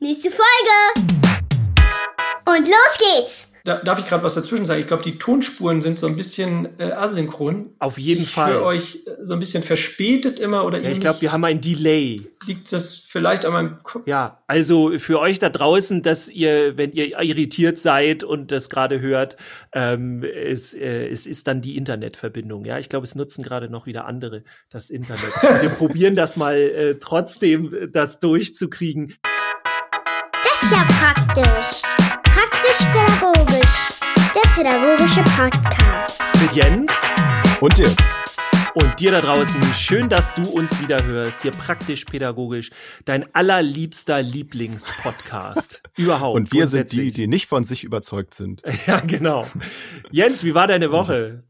Nächste Folge. Und los geht's. Da, darf ich gerade was dazwischen sagen? Ich glaube, die Tonspuren sind so ein bisschen äh, asynchron. Auf jeden ich Fall. Für euch äh, so ein bisschen verspätet immer oder ja, Ich glaube, wir haben ein Delay. Liegt das vielleicht an meinem Kopf? Ja, also für euch da draußen, dass ihr, wenn ihr irritiert seid und das gerade hört, ähm, es, äh, es ist dann die Internetverbindung. Ja, ich glaube, es nutzen gerade noch wieder andere das Internet. wir probieren das mal äh, trotzdem, das durchzukriegen. Ist ja praktisch. Praktisch-pädagogisch. Der pädagogische Podcast. Mit Jens. Und dir. Und dir da draußen, schön, dass du uns wieder hörst. Hier praktisch-pädagogisch, dein allerliebster Lieblingspodcast überhaupt. Und wir sind die, die nicht von sich überzeugt sind. ja, genau. Jens, wie war deine Woche?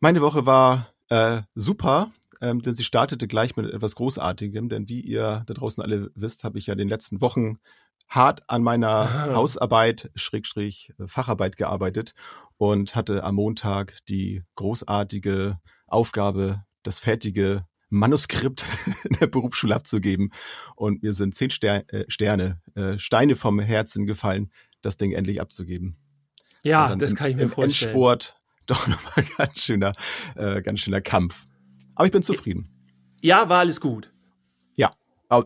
Meine Woche war äh, super. Ähm, denn sie startete gleich mit etwas Großartigem, denn wie ihr da draußen alle wisst, habe ich ja in den letzten Wochen hart an meiner Aha. Hausarbeit, Schrägstrich, Facharbeit gearbeitet und hatte am Montag die großartige Aufgabe, das fertige Manuskript in der Berufsschule abzugeben. Und mir sind zehn Ster äh, Sterne, äh, Steine vom Herzen gefallen, das Ding endlich abzugeben. Ja, das, das kann ich mir im vorstellen. Endsport doch nochmal ganz schöner, äh, ganz schöner Kampf. Aber ich bin zufrieden. Ja, war alles gut. Ja,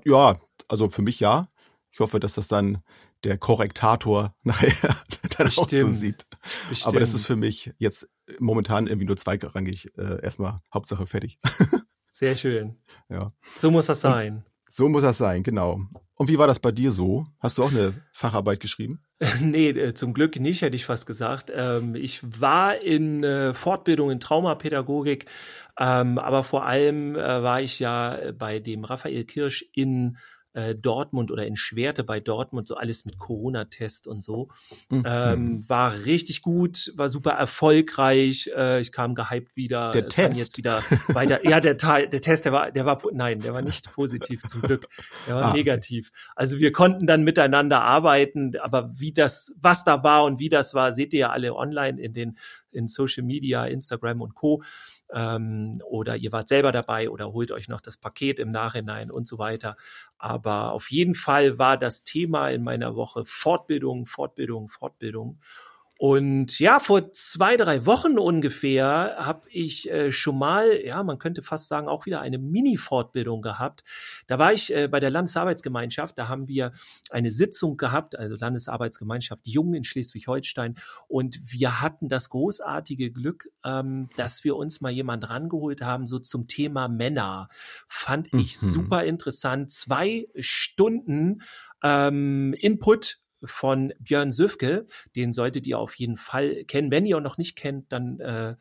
ja, also für mich ja. Ich hoffe, dass das dann der Korrektator nachher dann Bestimmt. auch so sieht. Bestimmt. Aber das ist für mich jetzt momentan irgendwie nur zweigrangig. Äh, erstmal Hauptsache fertig. Sehr schön. Ja. So muss das sein. Und so muss das sein, genau. Und wie war das bei dir so? Hast du auch eine Facharbeit geschrieben? nee, äh, zum Glück nicht, hätte ich fast gesagt. Ähm, ich war in äh, Fortbildung in Traumapädagogik, ähm, aber vor allem äh, war ich ja bei dem Raphael Kirsch in äh, Dortmund oder in Schwerte bei Dortmund, so alles mit Corona-Test und so. Mhm. Ähm, war richtig gut, war super erfolgreich. Äh, ich kam gehypt wieder. Der Test. jetzt wieder weiter. ja, der, der Test, der war, der war, nein, der war nicht positiv zum Glück. Der war ah, negativ. Also wir konnten dann miteinander arbeiten, aber wie das, was da war und wie das war, seht ihr ja alle online in den, in Social Media, Instagram und Co ähm, oder ihr wart selber dabei oder holt euch noch das Paket im Nachhinein und so weiter. Aber auf jeden Fall war das Thema in meiner Woche Fortbildung, Fortbildung, Fortbildung. Und ja, vor zwei, drei Wochen ungefähr habe ich äh, schon mal, ja, man könnte fast sagen, auch wieder eine Mini-Fortbildung gehabt. Da war ich äh, bei der Landesarbeitsgemeinschaft, da haben wir eine Sitzung gehabt, also Landesarbeitsgemeinschaft Jung in Schleswig-Holstein. Und wir hatten das großartige Glück, ähm, dass wir uns mal jemand rangeholt haben, so zum Thema Männer. Fand ich mhm. super interessant. Zwei Stunden ähm, Input von Björn Süfke. Den solltet ihr auf jeden Fall kennen. Wenn ihr ihn noch nicht kennt, dann äh,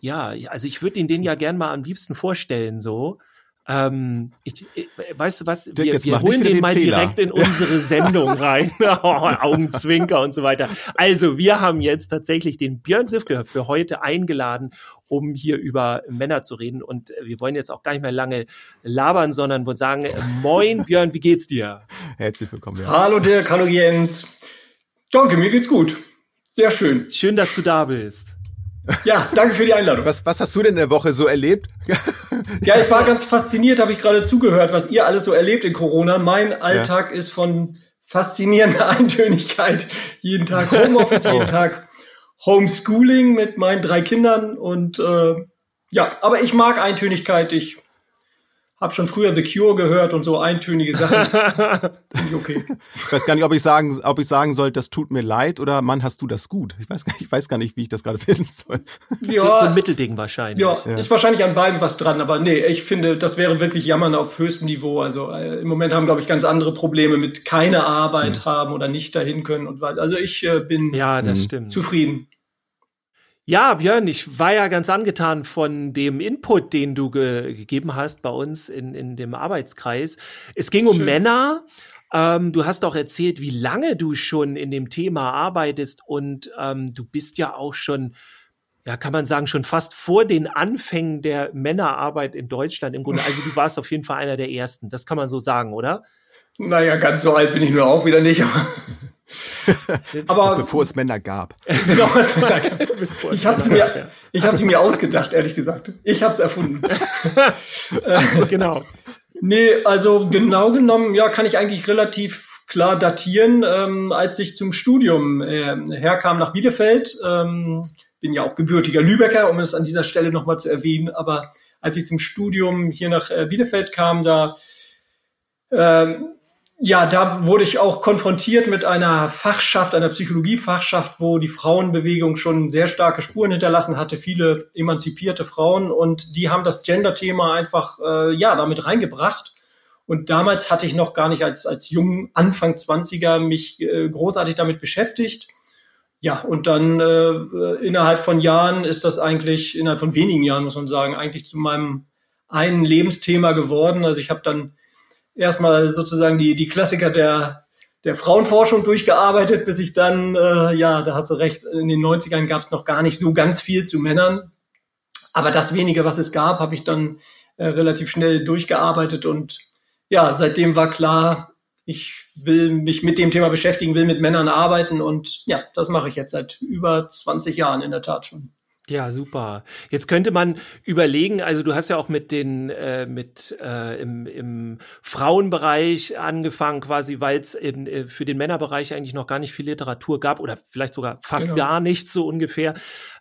ja, also ich würde ihn den ja gern mal am liebsten vorstellen, so. Ähm, ich, ich, weißt du was? Wir, wir holen den, den, mal Fehler. direkt in unsere Sendung rein. Augenzwinker und so weiter. Also, wir haben jetzt tatsächlich den Björn Sifke für heute eingeladen, um hier über Männer zu reden. Und wir wollen jetzt auch gar nicht mehr lange labern, sondern wollen sagen, moin Björn, wie geht's dir? Herzlich willkommen. Ja. Hallo Dirk, hallo Jens. Danke, mir geht's gut. Sehr schön. Schön, dass du da bist. Ja, danke für die Einladung. Was, was hast du denn in der Woche so erlebt? ja, ich war ganz fasziniert, habe ich gerade zugehört, was ihr alles so erlebt in Corona. Mein Alltag ja. ist von faszinierender Eintönigkeit. Jeden Tag Homeoffice, jeden oh. Tag Homeschooling mit meinen drei Kindern und äh, ja, aber ich mag Eintönigkeit. Ich habe schon früher The Cure gehört und so eintönige Sachen. Okay. Ich weiß gar nicht, ob ich sagen, ob ich sagen soll, das tut mir leid oder Mann, hast du das gut? Ich weiß gar nicht, ich weiß gar nicht, wie ich das gerade finden soll. Ja, so, so ein Mittelding wahrscheinlich. Ja, ja, ist wahrscheinlich an beiden was dran, aber nee, ich finde, das wäre wirklich Jammern auf höchstem Niveau. Also äh, im Moment haben, glaube ich, ganz andere Probleme mit keine Arbeit hm. haben oder nicht dahin können und also ich äh, bin ja, das stimmt. zufrieden. Ja, Björn, ich war ja ganz angetan von dem Input, den du ge gegeben hast bei uns in, in dem Arbeitskreis. Es ging um Schön. Männer. Ähm, du hast auch erzählt, wie lange du schon in dem Thema arbeitest und ähm, du bist ja auch schon, ja, kann man sagen, schon fast vor den Anfängen der Männerarbeit in Deutschland im Grunde. Also du warst auf jeden Fall einer der ersten. Das kann man so sagen, oder? Naja, ganz so alt bin ich nur auch wieder nicht. Aber bevor es Männer gab. genau, ich habe sie, mir, ich hab sie mir ausgedacht, ehrlich gesagt. Ich habe es erfunden. genau. Nee, also genau genommen, ja, kann ich eigentlich relativ klar datieren, ähm, als ich zum Studium äh, herkam nach Bielefeld. Ähm, bin ja auch gebürtiger Lübecker, um es an dieser Stelle nochmal zu erwähnen. Aber als ich zum Studium hier nach äh, Bielefeld kam, da ähm, ja, da wurde ich auch konfrontiert mit einer Fachschaft, einer Psychologiefachschaft, wo die Frauenbewegung schon sehr starke Spuren hinterlassen hatte, viele emanzipierte Frauen und die haben das Gender-Thema einfach äh, ja damit reingebracht. Und damals hatte ich noch gar nicht als als jungen Anfang 20er mich äh, großartig damit beschäftigt. Ja, und dann äh, innerhalb von Jahren ist das eigentlich, innerhalb von wenigen Jahren muss man sagen, eigentlich zu meinem einen Lebensthema geworden. Also ich habe dann erstmal sozusagen die, die Klassiker der, der Frauenforschung durchgearbeitet, bis ich dann, äh, ja, da hast du recht, in den 90ern gab es noch gar nicht so ganz viel zu Männern. Aber das wenige, was es gab, habe ich dann äh, relativ schnell durchgearbeitet und ja, seitdem war klar, ich will mich mit dem Thema beschäftigen, will mit Männern arbeiten und ja, das mache ich jetzt seit über 20 Jahren in der Tat schon. Ja, super. Jetzt könnte man überlegen, also du hast ja auch mit den äh, mit äh, im, im Frauenbereich angefangen, quasi, weil es äh, für den Männerbereich eigentlich noch gar nicht viel Literatur gab oder vielleicht sogar fast genau. gar nichts so ungefähr.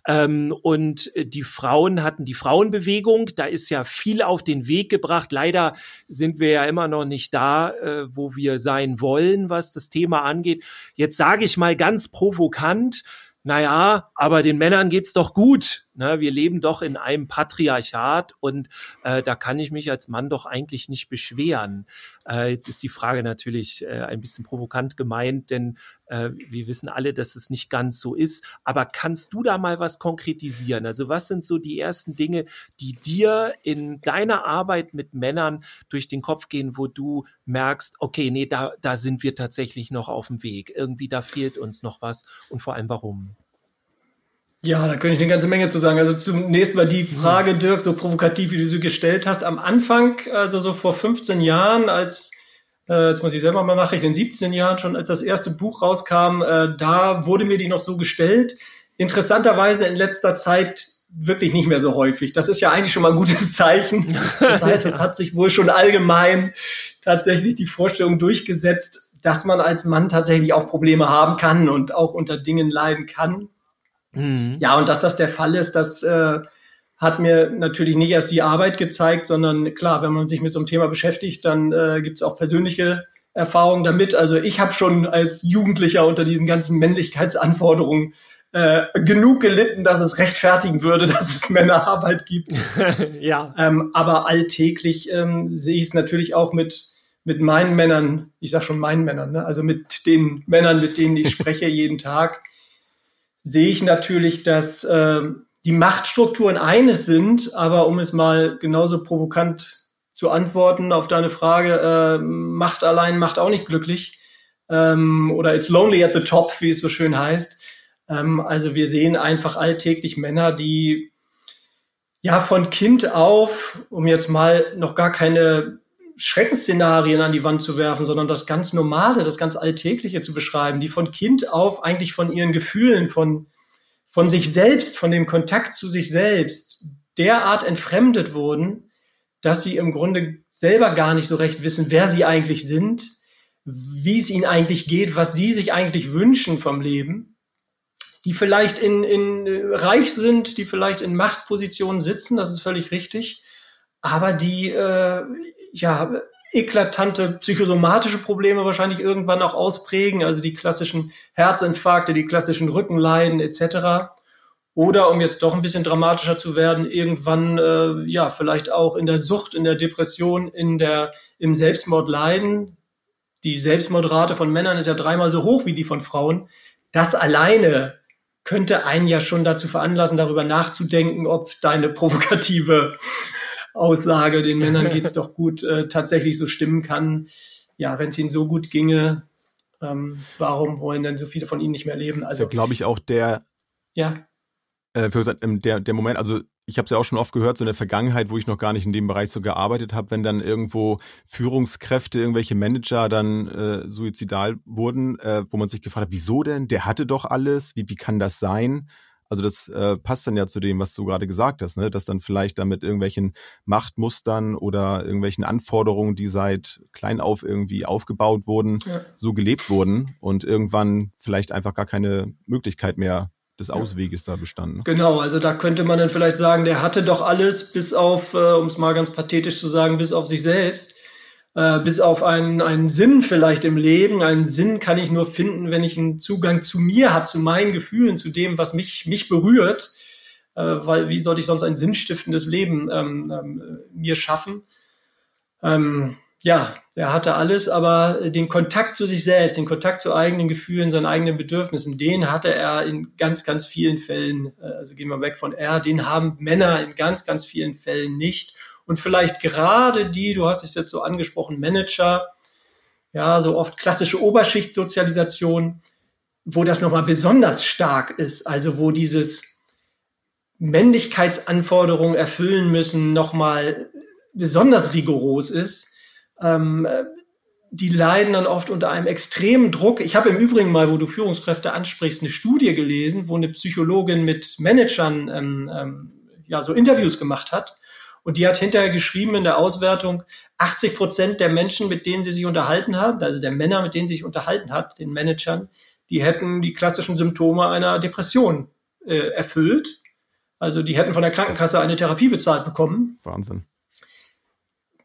Ähm, und die Frauen hatten die Frauenbewegung, da ist ja viel auf den Weg gebracht. Leider sind wir ja immer noch nicht da, äh, wo wir sein wollen, was das Thema angeht. Jetzt sage ich mal ganz provokant, naja, aber den Männern geht's doch gut. Ne? Wir leben doch in einem Patriarchat und äh, da kann ich mich als Mann doch eigentlich nicht beschweren. Äh, jetzt ist die Frage natürlich äh, ein bisschen provokant gemeint, denn äh, wir wissen alle, dass es nicht ganz so ist. Aber kannst du da mal was konkretisieren? Also was sind so die ersten Dinge, die dir in deiner Arbeit mit Männern durch den Kopf gehen, wo du merkst, okay, nee, da, da sind wir tatsächlich noch auf dem Weg. Irgendwie da fehlt uns noch was und vor allem warum? Ja, da könnte ich eine ganze Menge zu sagen. Also zunächst mal die Frage, Dirk, so provokativ, wie du sie gestellt hast. Am Anfang, also so vor 15 Jahren, als, äh, jetzt muss ich selber mal nachrechnen, 17 Jahren schon, als das erste Buch rauskam, äh, da wurde mir die noch so gestellt. Interessanterweise in letzter Zeit wirklich nicht mehr so häufig. Das ist ja eigentlich schon mal ein gutes Zeichen. Das heißt, es hat sich wohl schon allgemein tatsächlich die Vorstellung durchgesetzt, dass man als Mann tatsächlich auch Probleme haben kann und auch unter Dingen leiden kann. Mhm. Ja, und dass das der Fall ist, das äh, hat mir natürlich nicht erst die Arbeit gezeigt, sondern klar, wenn man sich mit so einem Thema beschäftigt, dann äh, gibt es auch persönliche Erfahrungen damit. Also ich habe schon als Jugendlicher unter diesen ganzen Männlichkeitsanforderungen äh, genug gelitten, dass es rechtfertigen würde, dass es Männerarbeit gibt. ja. Ähm, aber alltäglich ähm, sehe ich es natürlich auch mit mit meinen Männern, ich sag schon meinen Männern, ne? also mit den Männern, mit denen ich spreche jeden Tag, sehe ich natürlich, dass äh, die Machtstrukturen eines sind, aber um es mal genauso provokant zu antworten auf deine Frage, äh, Macht allein macht auch nicht glücklich ähm, oder it's lonely at the top, wie es so schön heißt. Ähm, also wir sehen einfach alltäglich Männer, die ja von Kind auf, um jetzt mal noch gar keine Schreckensszenarien an die Wand zu werfen, sondern das ganz Normale, das ganz Alltägliche zu beschreiben, die von Kind auf eigentlich von ihren Gefühlen, von, von sich selbst, von dem Kontakt zu sich selbst derart entfremdet wurden, dass sie im Grunde selber gar nicht so recht wissen, wer sie eigentlich sind, wie es ihnen eigentlich geht, was sie sich eigentlich wünschen vom Leben, die vielleicht in, in reich sind, die vielleicht in Machtpositionen sitzen, das ist völlig richtig, aber die äh, ja, eklatante psychosomatische Probleme wahrscheinlich irgendwann auch ausprägen, also die klassischen Herzinfarkte, die klassischen Rückenleiden etc. Oder um jetzt doch ein bisschen dramatischer zu werden, irgendwann äh, ja vielleicht auch in der Sucht, in der Depression, in der im Selbstmord leiden. Die Selbstmordrate von Männern ist ja dreimal so hoch wie die von Frauen. Das alleine könnte einen ja schon dazu veranlassen, darüber nachzudenken, ob deine provokative Aussage, den Männern geht's doch gut, äh, tatsächlich so stimmen kann. Ja, wenn es ihnen so gut ginge, ähm, warum wollen denn so viele von ihnen nicht mehr leben? Also, glaube ich, auch der, ja. Äh, für, ähm, der, der Moment, also ich habe es ja auch schon oft gehört, so in der Vergangenheit, wo ich noch gar nicht in dem Bereich so gearbeitet habe, wenn dann irgendwo Führungskräfte, irgendwelche Manager dann äh, suizidal wurden, äh, wo man sich gefragt hat, wieso denn? Der hatte doch alles, wie, wie kann das sein? Also das äh, passt dann ja zu dem, was du gerade gesagt hast, ne? dass dann vielleicht da mit irgendwelchen Machtmustern oder irgendwelchen Anforderungen, die seit klein auf irgendwie aufgebaut wurden, ja. so gelebt wurden und irgendwann vielleicht einfach gar keine Möglichkeit mehr des Ausweges da bestanden. Genau, also da könnte man dann vielleicht sagen, der hatte doch alles, bis auf, äh, um es mal ganz pathetisch zu sagen, bis auf sich selbst, äh, bis auf einen, einen Sinn vielleicht im Leben. Einen Sinn kann ich nur finden, wenn ich einen Zugang zu mir habe, zu meinen Gefühlen, zu dem, was mich, mich berührt. Äh, weil wie sollte ich sonst ein sinnstiftendes Leben ähm, ähm, mir schaffen? Ähm, ja, er hatte alles, aber den Kontakt zu sich selbst, den Kontakt zu eigenen Gefühlen, seinen eigenen Bedürfnissen, den hatte er in ganz, ganz vielen Fällen, äh, also gehen wir weg von er, den haben Männer in ganz, ganz vielen Fällen nicht. Und vielleicht gerade die, du hast es jetzt so angesprochen, Manager, ja, so oft klassische Oberschichtssozialisation, wo das nochmal besonders stark ist, also wo dieses Männlichkeitsanforderungen erfüllen müssen, nochmal besonders rigoros ist ähm, die leiden dann oft unter einem extremen Druck. Ich habe im Übrigen mal, wo du Führungskräfte ansprichst, eine Studie gelesen, wo eine Psychologin mit Managern ähm, ähm, ja so Interviews gemacht hat. Und die hat hinterher geschrieben in der Auswertung, 80 Prozent der Menschen, mit denen sie sich unterhalten haben, also der Männer, mit denen sie sich unterhalten hat, den Managern, die hätten die klassischen Symptome einer Depression äh, erfüllt. Also die hätten von der Krankenkasse eine Therapie bezahlt bekommen. Wahnsinn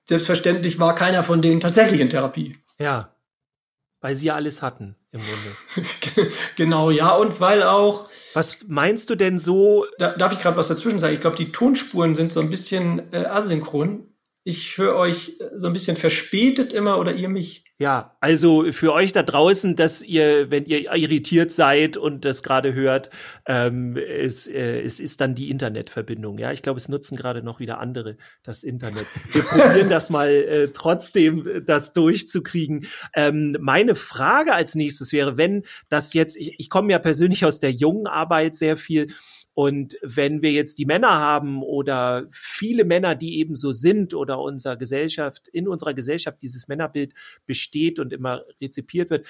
selbstverständlich war keiner von denen tatsächlich in Therapie. Ja, weil sie ja alles hatten im Grunde. genau, ja, und weil auch. Was meinst du denn so? Da, darf ich gerade was dazwischen sagen? Ich glaube, die Tonspuren sind so ein bisschen äh, asynchron. Ich höre euch so ein bisschen verspätet immer oder ihr mich. Ja, also für euch da draußen, dass ihr, wenn ihr irritiert seid und das gerade hört, ähm, es, äh, es ist dann die Internetverbindung. Ja, ich glaube, es nutzen gerade noch wieder andere das Internet. Wir probieren das mal äh, trotzdem, das durchzukriegen. Ähm, meine Frage als nächstes wäre, wenn das jetzt, ich, ich komme ja persönlich aus der jungen Arbeit sehr viel und wenn wir jetzt die Männer haben oder viele Männer, die eben so sind oder unserer Gesellschaft, in unserer Gesellschaft dieses Männerbild besteht und immer rezipiert wird,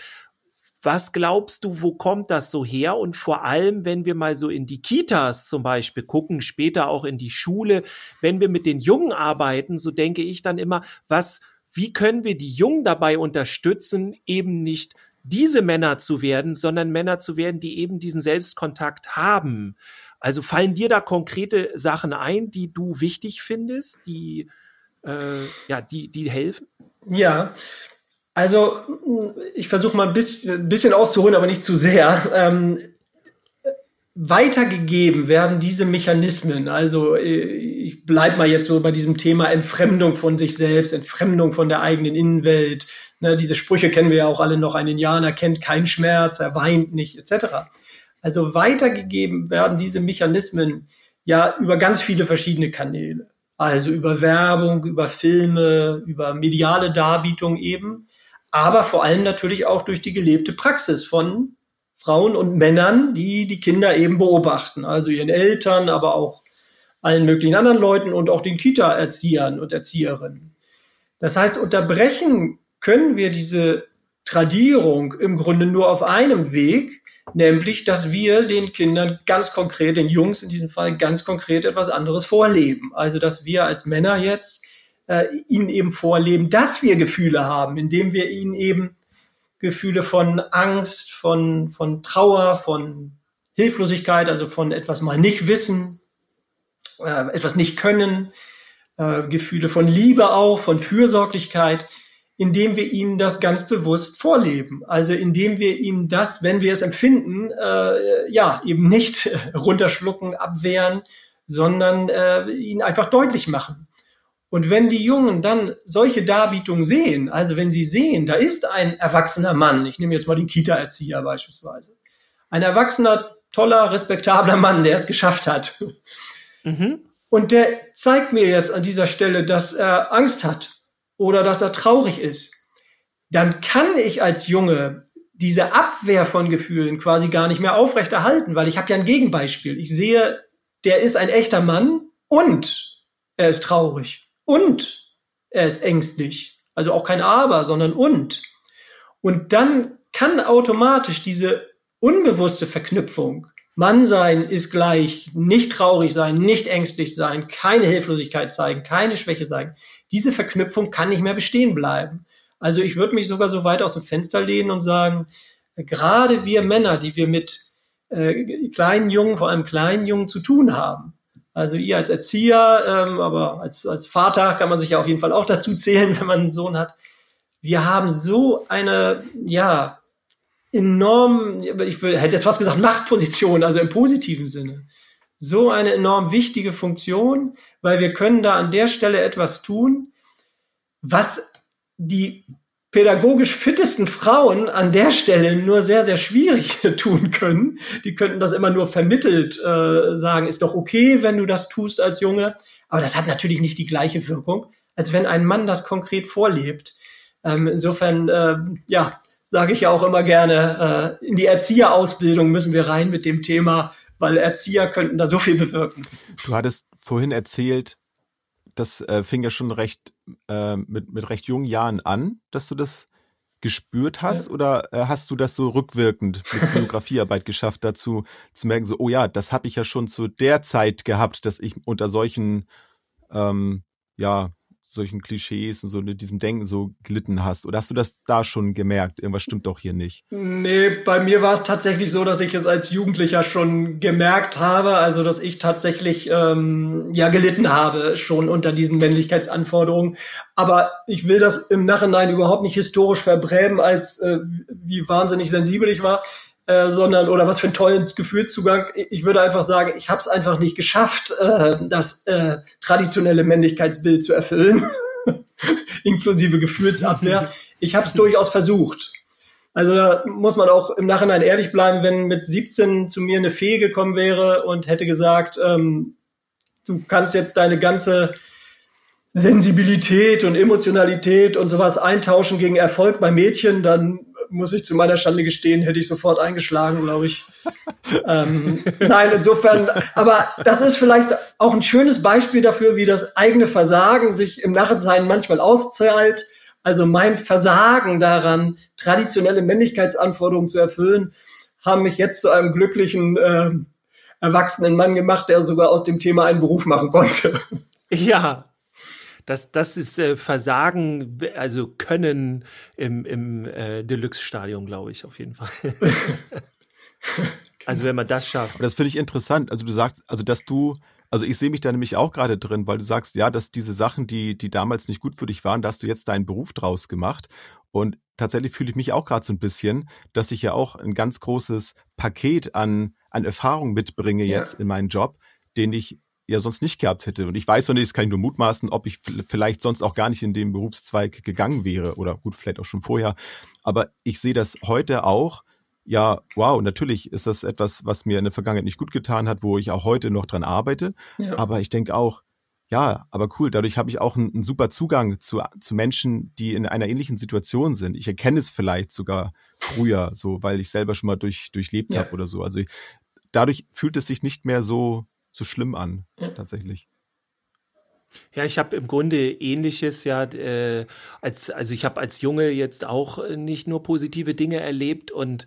was glaubst du, wo kommt das so her? Und vor allem, wenn wir mal so in die Kitas zum Beispiel gucken, später auch in die Schule, wenn wir mit den Jungen arbeiten, so denke ich dann immer, was, wie können wir die Jungen dabei unterstützen, eben nicht diese Männer zu werden, sondern Männer zu werden, die eben diesen Selbstkontakt haben. Also fallen dir da konkrete Sachen ein, die du wichtig findest, die, äh, ja, die, die helfen? Ja, also ich versuche mal ein bisschen, bisschen auszuholen, aber nicht zu sehr. Ähm, weitergegeben werden diese Mechanismen. Also ich bleibe mal jetzt so bei diesem Thema Entfremdung von sich selbst, Entfremdung von der eigenen Innenwelt. Ne, diese Sprüche kennen wir ja auch alle noch. Ein Indianer kennt keinen Schmerz, er weint nicht, etc. Also weitergegeben werden diese Mechanismen ja über ganz viele verschiedene Kanäle. Also über Werbung, über Filme, über mediale Darbietung eben, aber vor allem natürlich auch durch die gelebte Praxis von Frauen und Männern, die die Kinder eben beobachten, also ihren Eltern, aber auch allen möglichen anderen Leuten und auch den Kita-Erziehern und Erzieherinnen. Das heißt, unterbrechen können wir diese Tradierung im Grunde nur auf einem Weg, nämlich dass wir den Kindern ganz konkret, den Jungs in diesem Fall ganz konkret etwas anderes vorleben. Also dass wir als Männer jetzt äh, ihnen eben vorleben, dass wir Gefühle haben, indem wir ihnen eben Gefühle von Angst, von, von Trauer, von Hilflosigkeit, also von etwas mal nicht wissen, äh, etwas nicht können, äh, Gefühle von Liebe auch, von Fürsorglichkeit, indem wir ihnen das ganz bewusst vorleben. Also indem wir ihnen das, wenn wir es empfinden, äh, ja, eben nicht runterschlucken, abwehren, sondern äh, ihnen einfach deutlich machen. Und wenn die Jungen dann solche Darbietungen sehen, also wenn sie sehen, da ist ein erwachsener Mann, ich nehme jetzt mal den Kita-Erzieher beispielsweise, ein erwachsener, toller, respektabler Mann, der es geschafft hat. Mhm. Und der zeigt mir jetzt an dieser Stelle, dass er Angst hat oder dass er traurig ist, dann kann ich als Junge diese Abwehr von Gefühlen quasi gar nicht mehr aufrechterhalten, weil ich habe ja ein Gegenbeispiel. Ich sehe, der ist ein echter Mann und er ist traurig und er ist ängstlich. Also auch kein Aber, sondern und. Und dann kann automatisch diese unbewusste Verknüpfung Mann sein ist gleich nicht traurig sein, nicht ängstlich sein, keine Hilflosigkeit zeigen, keine Schwäche zeigen. Diese Verknüpfung kann nicht mehr bestehen bleiben. Also ich würde mich sogar so weit aus dem Fenster lehnen und sagen, gerade wir Männer, die wir mit äh, kleinen Jungen, vor allem kleinen Jungen zu tun haben, also ihr als Erzieher, ähm, aber als, als Vater kann man sich ja auf jeden Fall auch dazu zählen, wenn man einen Sohn hat. Wir haben so eine, ja, enorm, ich hätte jetzt fast gesagt Machtposition, also im positiven Sinne. So eine enorm wichtige Funktion, weil wir können da an der Stelle etwas tun, was die pädagogisch fittesten Frauen an der Stelle nur sehr, sehr schwierig tun können. Die könnten das immer nur vermittelt äh, sagen, ist doch okay, wenn du das tust als Junge. Aber das hat natürlich nicht die gleiche Wirkung, als wenn ein Mann das konkret vorlebt. Ähm, insofern, äh, ja, sage ich ja auch immer gerne, äh, in die Erzieherausbildung müssen wir rein mit dem Thema, weil Erzieher könnten da so viel bewirken. Du hattest vorhin erzählt, das äh, fing ja schon recht äh, mit, mit recht jungen Jahren an, dass du das gespürt hast ja. oder äh, hast du das so rückwirkend mit Biografiearbeit geschafft, dazu zu merken, so, oh ja, das habe ich ja schon zu der Zeit gehabt, dass ich unter solchen ähm, ja, solchen Klischees und so in diesem Denken so gelitten hast? Oder hast du das da schon gemerkt? Irgendwas stimmt doch hier nicht. Nee, bei mir war es tatsächlich so, dass ich es als Jugendlicher schon gemerkt habe, also dass ich tatsächlich ähm, ja gelitten habe schon unter diesen Männlichkeitsanforderungen. Aber ich will das im Nachhinein überhaupt nicht historisch verbrämen, als äh, wie wahnsinnig sensibel ich war. Äh, sondern oder was für ein tollen Gefühlszugang. Ich würde einfach sagen, ich habe es einfach nicht geschafft, äh, das äh, traditionelle Männlichkeitsbild zu erfüllen, inklusive Gefühlsabwehr. Ich habe es durchaus versucht. Also da muss man auch im Nachhinein ehrlich bleiben, wenn mit 17 zu mir eine Fee gekommen wäre und hätte gesagt, ähm, du kannst jetzt deine ganze Sensibilität und Emotionalität und sowas eintauschen gegen Erfolg bei Mädchen, dann muss ich zu meiner Schande gestehen, hätte ich sofort eingeschlagen, glaube ich. ähm, nein, insofern, aber das ist vielleicht auch ein schönes Beispiel dafür, wie das eigene Versagen sich im Nachhinein manchmal auszahlt. Also mein Versagen daran, traditionelle Männlichkeitsanforderungen zu erfüllen, haben mich jetzt zu einem glücklichen äh, erwachsenen Mann gemacht, der sogar aus dem Thema einen Beruf machen konnte. Ja, das, das ist äh, Versagen, also Können im, im äh, Deluxe-Stadion, glaube ich, auf jeden Fall. also wenn man das schafft. Aber das finde ich interessant. Also du sagst, also dass du, also ich sehe mich da nämlich auch gerade drin, weil du sagst, ja, dass diese Sachen, die, die damals nicht gut für dich waren, da hast du jetzt deinen Beruf draus gemacht. Und tatsächlich fühle ich mich auch gerade so ein bisschen, dass ich ja auch ein ganz großes Paket an, an Erfahrung mitbringe ja. jetzt in meinen Job, den ich ja sonst nicht gehabt hätte. Und ich weiß noch nicht, das kann ich nur mutmaßen, ob ich vielleicht sonst auch gar nicht in den Berufszweig gegangen wäre oder gut, vielleicht auch schon vorher. Aber ich sehe das heute auch. Ja, wow, natürlich ist das etwas, was mir in der Vergangenheit nicht gut getan hat, wo ich auch heute noch dran arbeite. Ja. Aber ich denke auch, ja, aber cool, dadurch habe ich auch einen, einen, super Zugang zu, zu Menschen, die in einer ähnlichen Situation sind. Ich erkenne es vielleicht sogar früher, so, weil ich selber schon mal durch, durchlebt ja. habe oder so. Also ich, dadurch fühlt es sich nicht mehr so, so schlimm an, ja. tatsächlich. Ja, ich habe im Grunde ähnliches ja äh, als also ich habe als Junge jetzt auch nicht nur positive Dinge erlebt und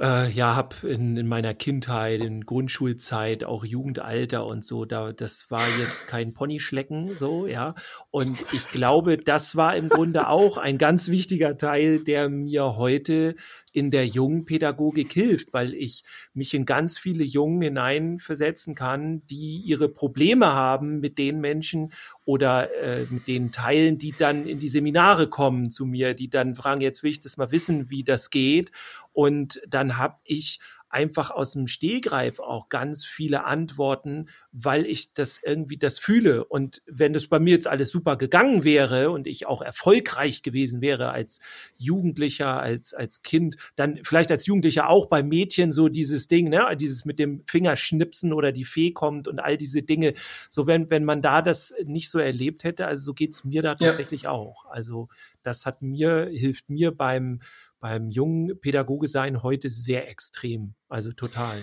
äh, ja, habe in, in, meiner Kindheit, in Grundschulzeit, auch Jugendalter und so, da das war jetzt kein Ponyschlecken, so ja. Und ich glaube, das war im Grunde auch ein ganz wichtiger Teil, der mir heute in der jungen Pädagogik hilft, weil ich mich in ganz viele Jungen hineinversetzen kann, die ihre Probleme haben mit den Menschen oder äh, mit den Teilen, die dann in die Seminare kommen zu mir, die dann fragen, jetzt will ich das mal wissen, wie das geht. Und dann habe ich einfach aus dem Stehgreif auch ganz viele Antworten, weil ich das irgendwie das fühle. Und wenn das bei mir jetzt alles super gegangen wäre und ich auch erfolgreich gewesen wäre als Jugendlicher, als, als Kind, dann vielleicht als Jugendlicher auch bei Mädchen so dieses Ding, ne, dieses mit dem Fingerschnipsen oder die Fee kommt und all diese Dinge. So wenn, wenn man da das nicht so erlebt hätte, also so geht's mir da tatsächlich ja. auch. Also das hat mir, hilft mir beim, beim jungen Pädagoge sein heute sehr extrem. Also total.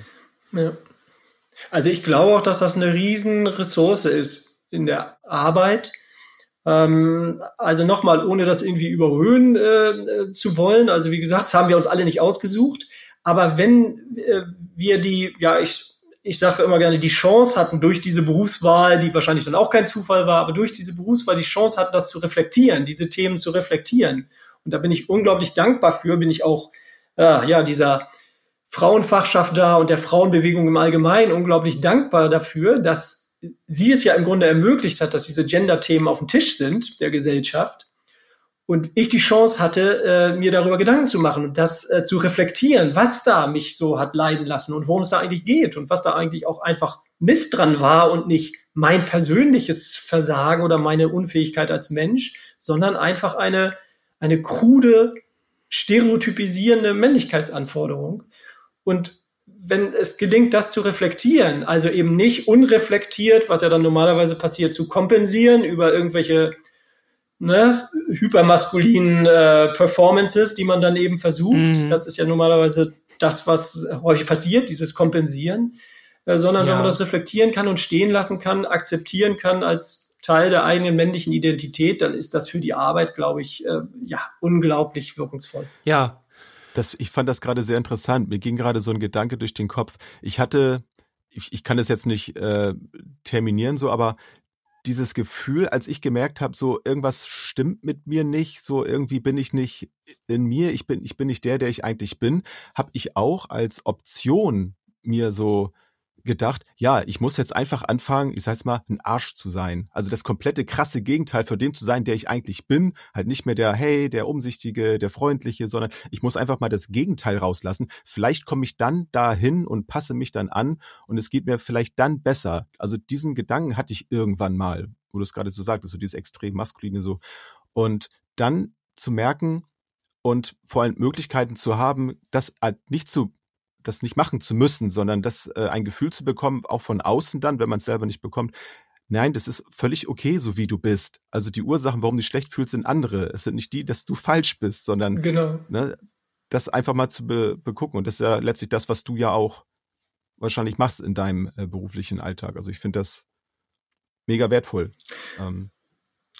Ja. Also ich glaube auch, dass das eine Riesenressource ist in der Arbeit. Ähm, also nochmal, ohne das irgendwie überhöhen äh, zu wollen. Also wie gesagt, das haben wir uns alle nicht ausgesucht. Aber wenn äh, wir die, ja, ich, ich sage immer gerne, die Chance hatten, durch diese Berufswahl, die wahrscheinlich dann auch kein Zufall war, aber durch diese Berufswahl die Chance hatten, das zu reflektieren, diese Themen zu reflektieren. Und da bin ich unglaublich dankbar für, bin ich auch, äh, ja, dieser Frauenfachschaft da und der Frauenbewegung im Allgemeinen unglaublich dankbar dafür, dass sie es ja im Grunde ermöglicht hat, dass diese Gender-Themen auf dem Tisch sind der Gesellschaft. Und ich die Chance hatte, äh, mir darüber Gedanken zu machen und das äh, zu reflektieren, was da mich so hat leiden lassen und worum es da eigentlich geht und was da eigentlich auch einfach Mist dran war und nicht mein persönliches Versagen oder meine Unfähigkeit als Mensch, sondern einfach eine, eine krude, stereotypisierende Männlichkeitsanforderung. Und wenn es gelingt, das zu reflektieren, also eben nicht unreflektiert, was ja dann normalerweise passiert, zu kompensieren über irgendwelche ne, hypermaskulinen äh, Performances, die man dann eben versucht. Mhm. Das ist ja normalerweise das, was häufig passiert, dieses Kompensieren, äh, sondern ja. wenn man das reflektieren kann und stehen lassen kann, akzeptieren kann als Teil der eigenen männlichen Identität, dann ist das für die Arbeit, glaube ich, äh, ja, unglaublich wirkungsvoll. Ja, das, ich fand das gerade sehr interessant. Mir ging gerade so ein Gedanke durch den Kopf. Ich hatte, ich, ich kann das jetzt nicht äh, terminieren so, aber dieses Gefühl, als ich gemerkt habe, so irgendwas stimmt mit mir nicht, so irgendwie bin ich nicht in mir, ich bin, ich bin nicht der, der ich eigentlich bin, habe ich auch als Option mir so gedacht, ja, ich muss jetzt einfach anfangen, ich sag's mal, ein Arsch zu sein. Also das komplette krasse Gegenteil für dem zu sein, der ich eigentlich bin. Halt nicht mehr der, hey, der Umsichtige, der Freundliche, sondern ich muss einfach mal das Gegenteil rauslassen. Vielleicht komme ich dann dahin und passe mich dann an und es geht mir vielleicht dann besser. Also diesen Gedanken hatte ich irgendwann mal, wo du es gerade so sagtest, so dieses extrem maskuline so. Und dann zu merken, und vor allem Möglichkeiten zu haben, das halt nicht zu das nicht machen zu müssen, sondern das äh, ein Gefühl zu bekommen, auch von außen dann, wenn man es selber nicht bekommt. Nein, das ist völlig okay, so wie du bist. Also die Ursachen, warum du dich schlecht fühlst, sind andere. Es sind nicht die, dass du falsch bist, sondern genau. ne, das einfach mal zu be begucken. Und das ist ja letztlich das, was du ja auch wahrscheinlich machst in deinem äh, beruflichen Alltag. Also ich finde das mega wertvoll. Ähm,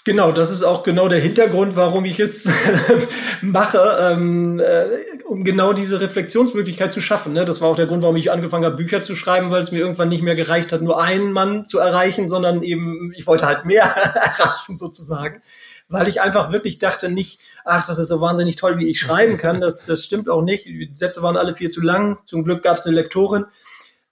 Genau, das ist auch genau der Hintergrund, warum ich es mache, ähm, äh, um genau diese Reflexionsmöglichkeit zu schaffen. Ne? Das war auch der Grund, warum ich angefangen habe, Bücher zu schreiben, weil es mir irgendwann nicht mehr gereicht hat, nur einen Mann zu erreichen, sondern eben, ich wollte halt mehr erreichen sozusagen, weil ich einfach wirklich dachte, nicht, ach, das ist so wahnsinnig toll, wie ich schreiben kann. Das, das stimmt auch nicht. Die Sätze waren alle viel zu lang. Zum Glück gab es eine Lektorin.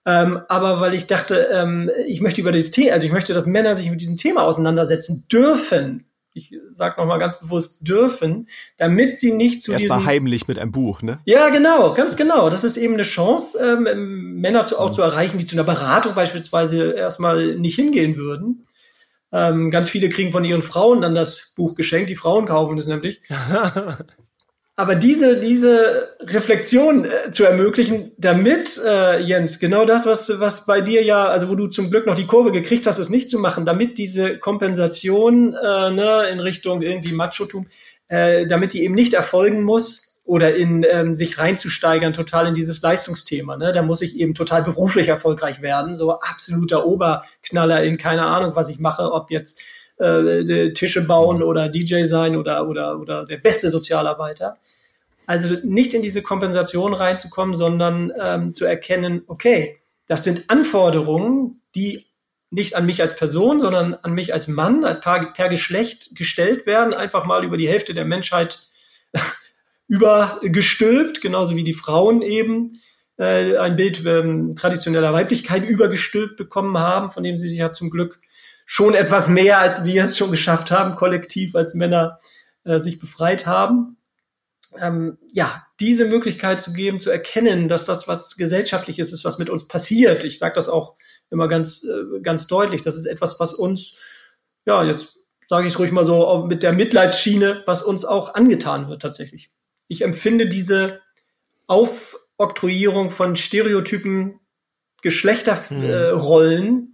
Ähm, aber weil ich dachte, ähm, ich möchte über dieses Thema, also ich möchte, dass Männer sich mit diesem Thema auseinandersetzen dürfen. Ich sage nochmal ganz bewusst dürfen, damit sie nicht zu Erst diesem... heimlich mit einem Buch, ne? Ja, genau, ganz genau. Das ist eben eine Chance, ähm, Männer zu, auch mhm. zu erreichen, die zu einer Beratung beispielsweise erstmal nicht hingehen würden. Ähm, ganz viele kriegen von ihren Frauen dann das Buch geschenkt. Die Frauen kaufen es nämlich. Aber diese, diese Reflexion äh, zu ermöglichen, damit, äh, Jens, genau das, was, was bei dir ja, also wo du zum Glück noch die Kurve gekriegt hast, es nicht zu machen, damit diese Kompensation äh, ne, in Richtung irgendwie Machotum, äh, damit die eben nicht erfolgen muss oder in ähm, sich reinzusteigern, total in dieses Leistungsthema. Ne? Da muss ich eben total beruflich erfolgreich werden, so absoluter Oberknaller in keine Ahnung, was ich mache, ob jetzt äh, Tische bauen oder DJ sein oder, oder, oder der beste Sozialarbeiter. Also nicht in diese Kompensation reinzukommen, sondern ähm, zu erkennen, okay, das sind Anforderungen, die nicht an mich als Person, sondern an mich als Mann, per, per Geschlecht gestellt werden, einfach mal über die Hälfte der Menschheit übergestülpt, genauso wie die Frauen eben äh, ein Bild ähm, traditioneller Weiblichkeit übergestülpt bekommen haben, von dem sie sich ja zum Glück schon etwas mehr, als wir es schon geschafft haben, kollektiv als Männer äh, sich befreit haben ähm, ja, diese Möglichkeit zu geben, zu erkennen, dass das was gesellschaftliches ist, was mit uns passiert. Ich sage das auch immer ganz, äh, ganz deutlich. Das ist etwas, was uns, ja, jetzt sage ich es ruhig mal so, mit der Mitleidsschiene, was uns auch angetan wird tatsächlich. Ich empfinde diese Aufoktroyierung von Stereotypen, Geschlechterrollen, hm. äh,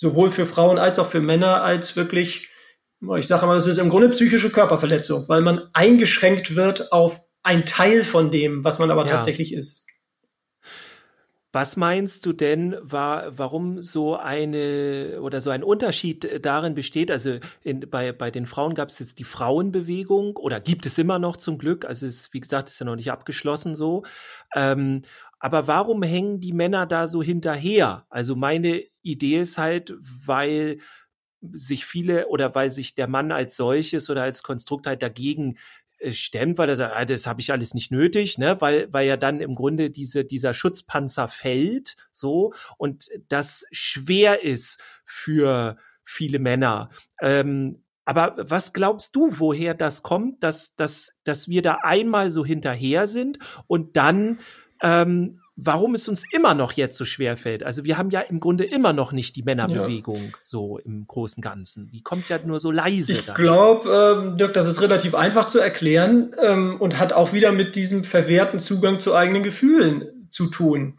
sowohl für Frauen als auch für Männer, als wirklich ich sage mal, das ist im Grunde psychische Körperverletzung, weil man eingeschränkt wird auf ein Teil von dem, was man aber ja. tatsächlich ist. Was meinst du denn, war, warum so eine oder so ein Unterschied darin besteht? Also in, bei, bei den Frauen gab es jetzt die Frauenbewegung oder gibt es immer noch zum Glück. Also es, wie gesagt, ist ja noch nicht abgeschlossen so. Ähm, aber warum hängen die Männer da so hinterher? Also meine Idee ist halt, weil sich viele oder weil sich der Mann als solches oder als Konstrukt halt dagegen äh, stemmt, weil er sagt, ah, das habe ich alles nicht nötig, ne, weil weil ja dann im Grunde diese dieser Schutzpanzer fällt, so und das schwer ist für viele Männer. Ähm, aber was glaubst du, woher das kommt, dass dass dass wir da einmal so hinterher sind und dann ähm, warum es uns immer noch jetzt so schwer fällt. Also wir haben ja im Grunde immer noch nicht die Männerbewegung ja. so im großen Ganzen. Die kommt ja nur so leise. Ich glaube, ähm, Dirk, das ist relativ einfach zu erklären ähm, und hat auch wieder mit diesem verwehrten Zugang zu eigenen Gefühlen zu tun.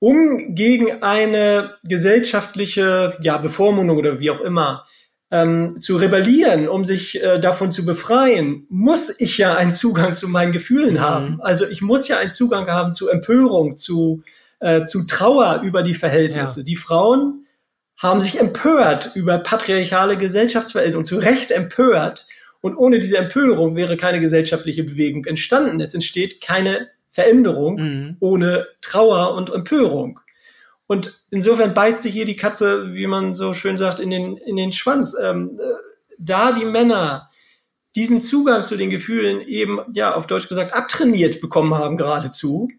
Um gegen eine gesellschaftliche ja, Bevormundung oder wie auch immer ähm, zu rebellieren, um sich äh, davon zu befreien, muss ich ja einen Zugang zu meinen Gefühlen mhm. haben. Also ich muss ja einen Zugang haben zu Empörung, zu, äh, zu Trauer über die Verhältnisse. Ja. Die Frauen haben sich empört über patriarchale Gesellschaftsverhältnisse und zu Recht empört. Und ohne diese Empörung wäre keine gesellschaftliche Bewegung entstanden. Es entsteht keine Veränderung mhm. ohne Trauer und Empörung. Und insofern beißt sich hier die Katze, wie man so schön sagt, in den, in den Schwanz. Ähm, äh, da die Männer diesen Zugang zu den Gefühlen eben, ja, auf Deutsch gesagt, abtrainiert bekommen haben geradezu,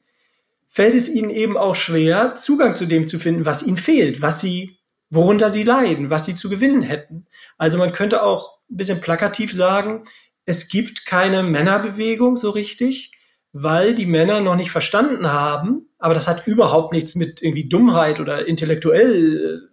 fällt es ihnen eben auch schwer, Zugang zu dem zu finden, was ihnen fehlt, was sie, worunter sie leiden, was sie zu gewinnen hätten. Also man könnte auch ein bisschen plakativ sagen, es gibt keine Männerbewegung so richtig, weil die Männer noch nicht verstanden haben, aber das hat überhaupt nichts mit irgendwie Dummheit oder intellektuell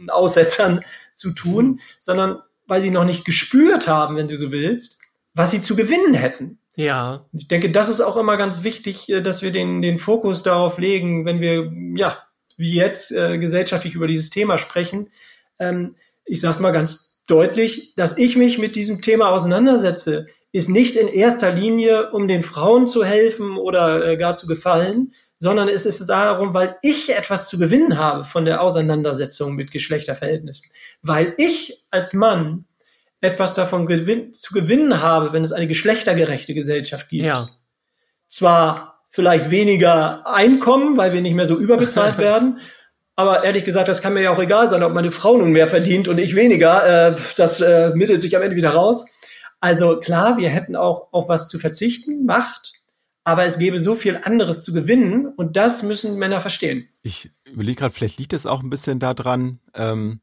äh, Aussetzern zu tun, sondern weil sie noch nicht gespürt haben, wenn du so willst, was sie zu gewinnen hätten. Ja. Ich denke, das ist auch immer ganz wichtig, äh, dass wir den, den Fokus darauf legen, wenn wir, ja, wie jetzt äh, gesellschaftlich über dieses Thema sprechen. Ähm, ich sage es mal ganz deutlich, dass ich mich mit diesem Thema auseinandersetze, ist nicht in erster Linie, um den Frauen zu helfen oder äh, gar zu gefallen, sondern es ist darum, weil ich etwas zu gewinnen habe von der Auseinandersetzung mit Geschlechterverhältnissen. Weil ich als Mann etwas davon gewin zu gewinnen habe, wenn es eine geschlechtergerechte Gesellschaft gibt. Ja. Zwar vielleicht weniger Einkommen, weil wir nicht mehr so überbezahlt werden, aber ehrlich gesagt, das kann mir ja auch egal sein, ob meine Frau nun mehr verdient und ich weniger. Äh, das äh, mittelt sich am Ende wieder raus. Also klar, wir hätten auch auf was zu verzichten, Macht, aber es gäbe so viel anderes zu gewinnen und das müssen Männer verstehen. Ich überlege gerade, vielleicht liegt es auch ein bisschen daran, ähm,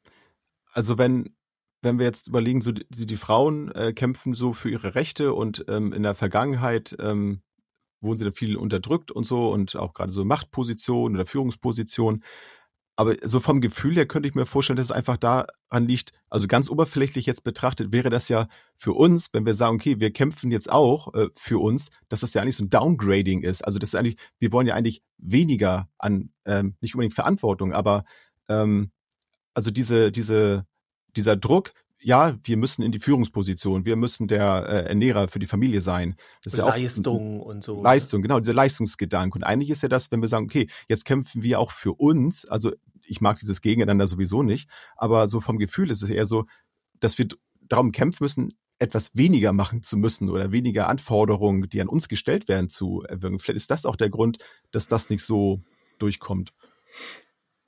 also wenn, wenn wir jetzt überlegen, so die, die Frauen äh, kämpfen so für ihre Rechte und ähm, in der Vergangenheit ähm, wurden sie dann viel unterdrückt und so und auch gerade so Machtpositionen oder Führungspositionen. Aber so vom Gefühl her könnte ich mir vorstellen, dass es einfach daran liegt, also ganz oberflächlich jetzt betrachtet, wäre das ja für uns, wenn wir sagen, okay, wir kämpfen jetzt auch äh, für uns, dass das ja eigentlich so ein Downgrading ist. Also das ist eigentlich, wir wollen ja eigentlich weniger an, ähm, nicht unbedingt Verantwortung, aber ähm, also diese, diese, dieser Druck, ja, wir müssen in die Führungsposition, wir müssen der äh, Ernährer für die Familie sein. Das ist ja Leistung und so. Ne? Leistung, genau, dieser Leistungsgedanke. Und eigentlich ist ja das, wenn wir sagen, okay, jetzt kämpfen wir auch für uns, also ich mag dieses Gegeneinander sowieso nicht, aber so vom Gefühl ist es eher so, dass wir darum kämpfen müssen, etwas weniger machen zu müssen oder weniger Anforderungen, die an uns gestellt werden, zu erwirken. Vielleicht ist das auch der Grund, dass das nicht so durchkommt.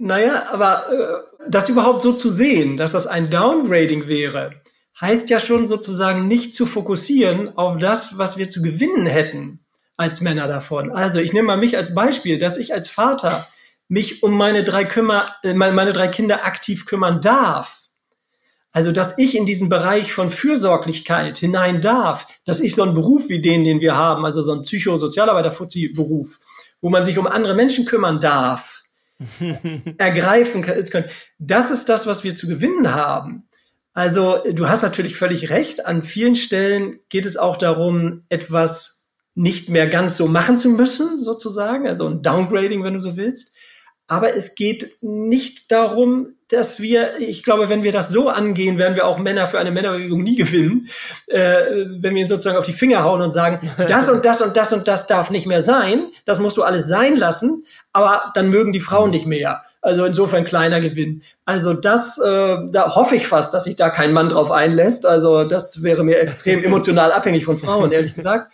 Naja, aber äh, das überhaupt so zu sehen, dass das ein Downgrading wäre, heißt ja schon sozusagen nicht zu fokussieren auf das, was wir zu gewinnen hätten als Männer davon. Also ich nehme mal mich als Beispiel, dass ich als Vater mich um meine drei, kümmer, äh, meine drei Kinder aktiv kümmern darf. Also, dass ich in diesen Bereich von Fürsorglichkeit hinein darf, dass ich so einen Beruf wie den, den wir haben, also so einen Psychosozialarbeiter-Fuzzi-Beruf, wo man sich um andere Menschen kümmern darf, ergreifen kann, das ist das, was wir zu gewinnen haben. Also, du hast natürlich völlig recht. An vielen Stellen geht es auch darum, etwas nicht mehr ganz so machen zu müssen, sozusagen, also ein Downgrading, wenn du so willst. Aber es geht nicht darum, dass wir, ich glaube, wenn wir das so angehen, werden wir auch Männer für eine Männerbewegung nie gewinnen, äh, wenn wir ihnen sozusagen auf die Finger hauen und sagen, das und das und das und das darf nicht mehr sein, das musst du alles sein lassen, aber dann mögen die Frauen nicht mehr. Also insofern kleiner Gewinn. Also das, äh, da hoffe ich fast, dass sich da kein Mann drauf einlässt. Also das wäre mir extrem emotional abhängig von Frauen, ehrlich gesagt.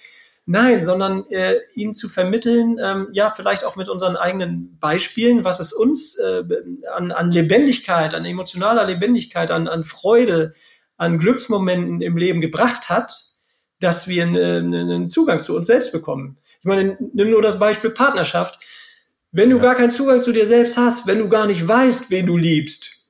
Nein, sondern äh, ihnen zu vermitteln, ähm, ja, vielleicht auch mit unseren eigenen Beispielen, was es uns äh, an, an Lebendigkeit, an emotionaler Lebendigkeit, an, an Freude, an Glücksmomenten im Leben gebracht hat, dass wir einen, einen Zugang zu uns selbst bekommen. Ich meine, nimm nur das Beispiel Partnerschaft. Wenn du ja. gar keinen Zugang zu dir selbst hast, wenn du gar nicht weißt, wen du liebst,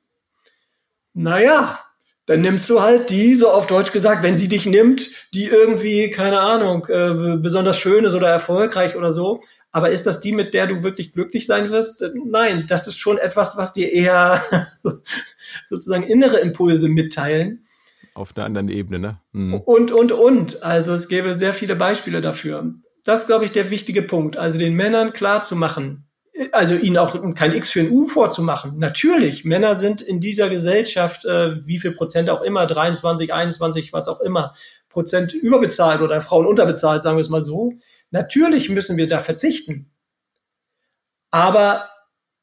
naja, dann nimmst du halt die, so auf Deutsch gesagt, wenn sie dich nimmt, die irgendwie, keine Ahnung, äh, besonders schön ist oder erfolgreich oder so. Aber ist das die, mit der du wirklich glücklich sein wirst? Nein, das ist schon etwas, was dir eher sozusagen innere Impulse mitteilen. Auf einer anderen Ebene, ne? Mhm. Und, und, und. Also es gäbe sehr viele Beispiele dafür. Das ist, glaube ich, der wichtige Punkt. Also den Männern klar zu machen, also ihnen auch kein X für ein U vorzumachen. Natürlich, Männer sind in dieser Gesellschaft, äh, wie viel Prozent auch immer, 23, 21, was auch immer, Prozent überbezahlt oder Frauen unterbezahlt, sagen wir es mal so. Natürlich müssen wir da verzichten. Aber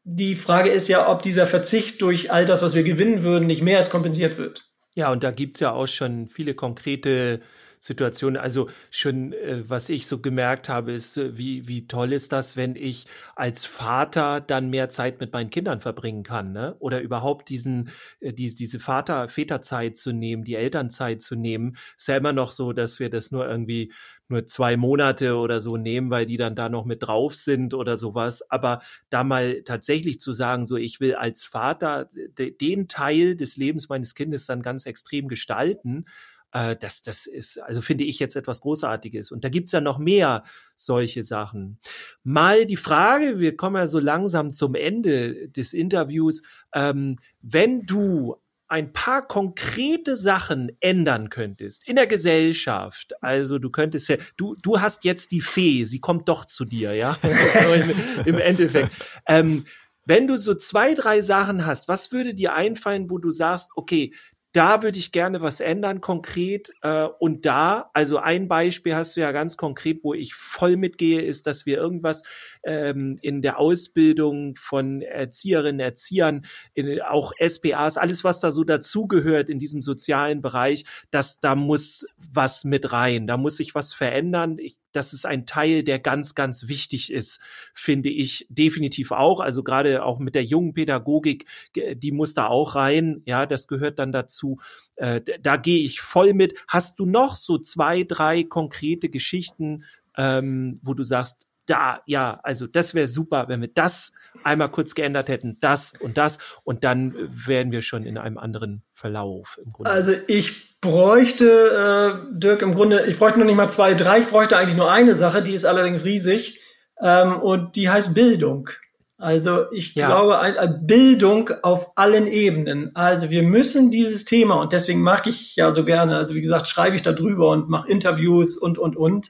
die Frage ist ja, ob dieser Verzicht durch all das, was wir gewinnen würden, nicht mehr als kompensiert wird. Ja, und da gibt's ja auch schon viele konkrete Situation. Also schon, äh, was ich so gemerkt habe, ist, äh, wie, wie toll ist das, wenn ich als Vater dann mehr Zeit mit meinen Kindern verbringen kann, ne? Oder überhaupt diesen, äh, die, diese Vater, Väterzeit zu nehmen, die Elternzeit zu nehmen. Ist ja immer noch so, dass wir das nur irgendwie nur zwei Monate oder so nehmen, weil die dann da noch mit drauf sind oder sowas. Aber da mal tatsächlich zu sagen, so ich will als Vater den Teil des Lebens meines Kindes dann ganz extrem gestalten, äh, das, das ist, also finde ich jetzt etwas Großartiges. Und da gibt's ja noch mehr solche Sachen. Mal die Frage, wir kommen ja so langsam zum Ende des Interviews, ähm, wenn du ein paar konkrete Sachen ändern könntest in der Gesellschaft. Also du könntest ja, du, du hast jetzt die Fee, sie kommt doch zu dir, ja, so im, im, Endeffekt. Ähm, wenn du so zwei, drei Sachen hast, was würde dir einfallen, wo du sagst, okay, da würde ich gerne was ändern konkret. Äh, und da, also ein Beispiel hast du ja ganz konkret, wo ich voll mitgehe, ist, dass wir irgendwas ähm, in der Ausbildung von Erzieherinnen, Erziehern, in, auch SPAs, alles, was da so dazugehört in diesem sozialen Bereich, dass da muss was mit rein. Da muss sich was verändern. Ich das ist ein Teil, der ganz, ganz wichtig ist, finde ich definitiv auch. Also gerade auch mit der jungen Pädagogik, die muss da auch rein. Ja, das gehört dann dazu. Äh, da gehe ich voll mit. Hast du noch so zwei, drei konkrete Geschichten, ähm, wo du sagst, da, ja, also das wäre super, wenn wir das einmal kurz geändert hätten, das und das, und dann wären wir schon in einem anderen Verlauf im Grunde. Also ich bräuchte, äh, Dirk, im Grunde, ich bräuchte nur nicht mal zwei, drei, ich bräuchte eigentlich nur eine Sache, die ist allerdings riesig, ähm, und die heißt Bildung. Also ich ja. glaube, Bildung auf allen Ebenen. Also wir müssen dieses Thema, und deswegen mache ich ja so gerne, also wie gesagt, schreibe ich da drüber und mache Interviews und, und, und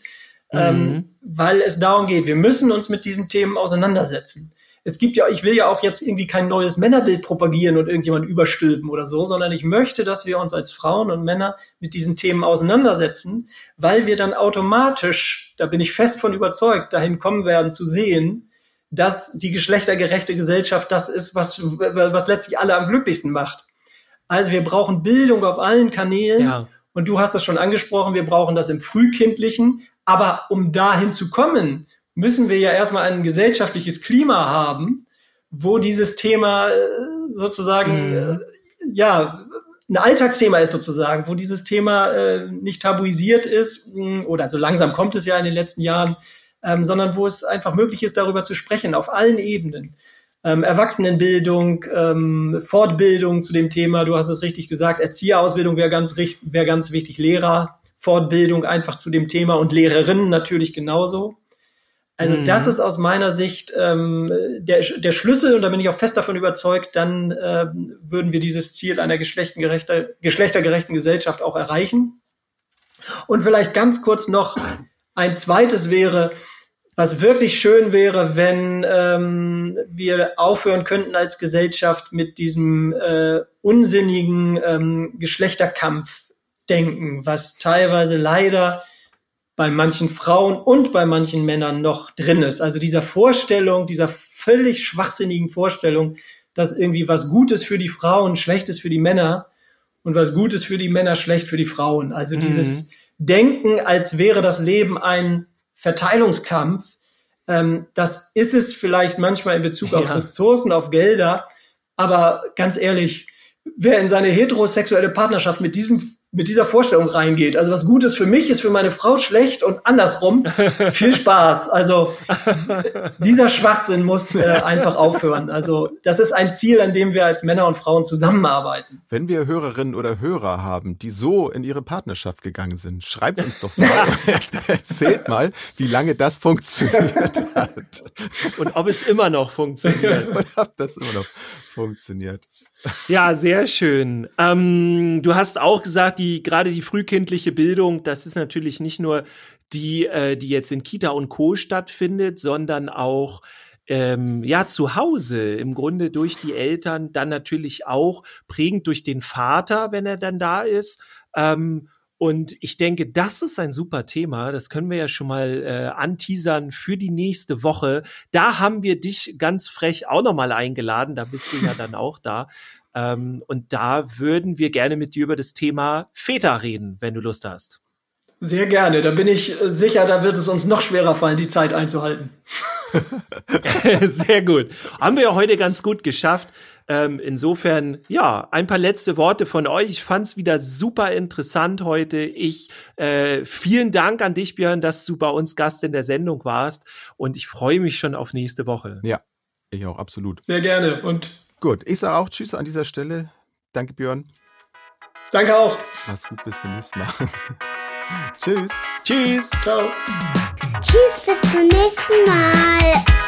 ähm, mhm. weil es darum geht, wir müssen uns mit diesen Themen auseinandersetzen. Es gibt ja, ich will ja auch jetzt irgendwie kein neues Männerbild propagieren und irgendjemand überstülpen oder so, sondern ich möchte, dass wir uns als Frauen und Männer mit diesen Themen auseinandersetzen, weil wir dann automatisch, da bin ich fest von überzeugt, dahin kommen werden zu sehen, dass die geschlechtergerechte Gesellschaft das ist, was, was letztlich alle am glücklichsten macht. Also wir brauchen Bildung auf allen Kanälen. Ja. Und du hast das schon angesprochen, wir brauchen das im Frühkindlichen, aber um dahin zu kommen, müssen wir ja erstmal ein gesellschaftliches Klima haben, wo dieses Thema äh, sozusagen, mhm. äh, ja, ein Alltagsthema ist sozusagen, wo dieses Thema äh, nicht tabuisiert ist, mh, oder so langsam kommt es ja in den letzten Jahren, ähm, sondern wo es einfach möglich ist, darüber zu sprechen, auf allen Ebenen. Ähm, Erwachsenenbildung, ähm, Fortbildung zu dem Thema, du hast es richtig gesagt, Erzieherausbildung wäre ganz, wäre ganz wichtig, Lehrer, Fortbildung einfach zu dem Thema und Lehrerinnen natürlich genauso. Also mhm. das ist aus meiner Sicht ähm, der, der Schlüssel und da bin ich auch fest davon überzeugt, dann ähm, würden wir dieses Ziel einer geschlechtergerechten Gesellschaft auch erreichen. Und vielleicht ganz kurz noch ein zweites wäre, was wirklich schön wäre, wenn ähm, wir aufhören könnten als Gesellschaft mit diesem äh, unsinnigen ähm, Geschlechterkampfdenken, was teilweise leider bei manchen Frauen und bei manchen Männern noch drin ist. Also dieser Vorstellung, dieser völlig schwachsinnigen Vorstellung, dass irgendwie was Gutes für die Frauen schlecht ist für die Männer und was Gutes für die Männer schlecht für die Frauen. Also mhm. dieses Denken, als wäre das Leben ein Verteilungskampf, ähm, das ist es vielleicht manchmal in Bezug ja. auf Ressourcen, auf Gelder, aber ganz ehrlich, wer in seine heterosexuelle Partnerschaft mit diesem mit dieser Vorstellung reingeht. Also was Gutes für mich ist für meine Frau schlecht und andersrum. Viel Spaß. Also dieser Schwachsinn muss äh, einfach aufhören. Also das ist ein Ziel, an dem wir als Männer und Frauen zusammenarbeiten. Wenn wir Hörerinnen oder Hörer haben, die so in ihre Partnerschaft gegangen sind, schreibt uns doch mal, erzählt mal, wie lange das funktioniert hat. Und ob es immer noch funktioniert. und ob das immer noch funktioniert. Ja, sehr schön. Ähm, du hast auch gesagt, die gerade die frühkindliche Bildung, das ist natürlich nicht nur die, äh, die jetzt in Kita und Co. stattfindet, sondern auch ähm, ja zu Hause im Grunde durch die Eltern, dann natürlich auch prägend durch den Vater, wenn er dann da ist. Ähm, und ich denke, das ist ein super Thema. Das können wir ja schon mal äh, anteasern für die nächste Woche. Da haben wir dich ganz frech auch nochmal eingeladen. Da bist du ja dann auch da. Ähm, und da würden wir gerne mit dir über das Thema Väter reden, wenn du Lust hast. Sehr gerne. Da bin ich sicher, da wird es uns noch schwerer fallen, die Zeit einzuhalten. Sehr gut. Haben wir ja heute ganz gut geschafft. Ähm, insofern, ja, ein paar letzte Worte von euch. Ich fand's wieder super interessant heute. Ich äh, vielen Dank an dich, Björn, dass du bei uns Gast in der Sendung warst. Und ich freue mich schon auf nächste Woche. Ja, ich auch, absolut. Sehr gerne. Und gut, ich sage auch Tschüss an dieser Stelle. Danke, Björn. Danke auch. Mach's gut, bis zum nächsten Mal. Tschüss. Tschüss. Ciao. Tschüss, bis zum nächsten Mal.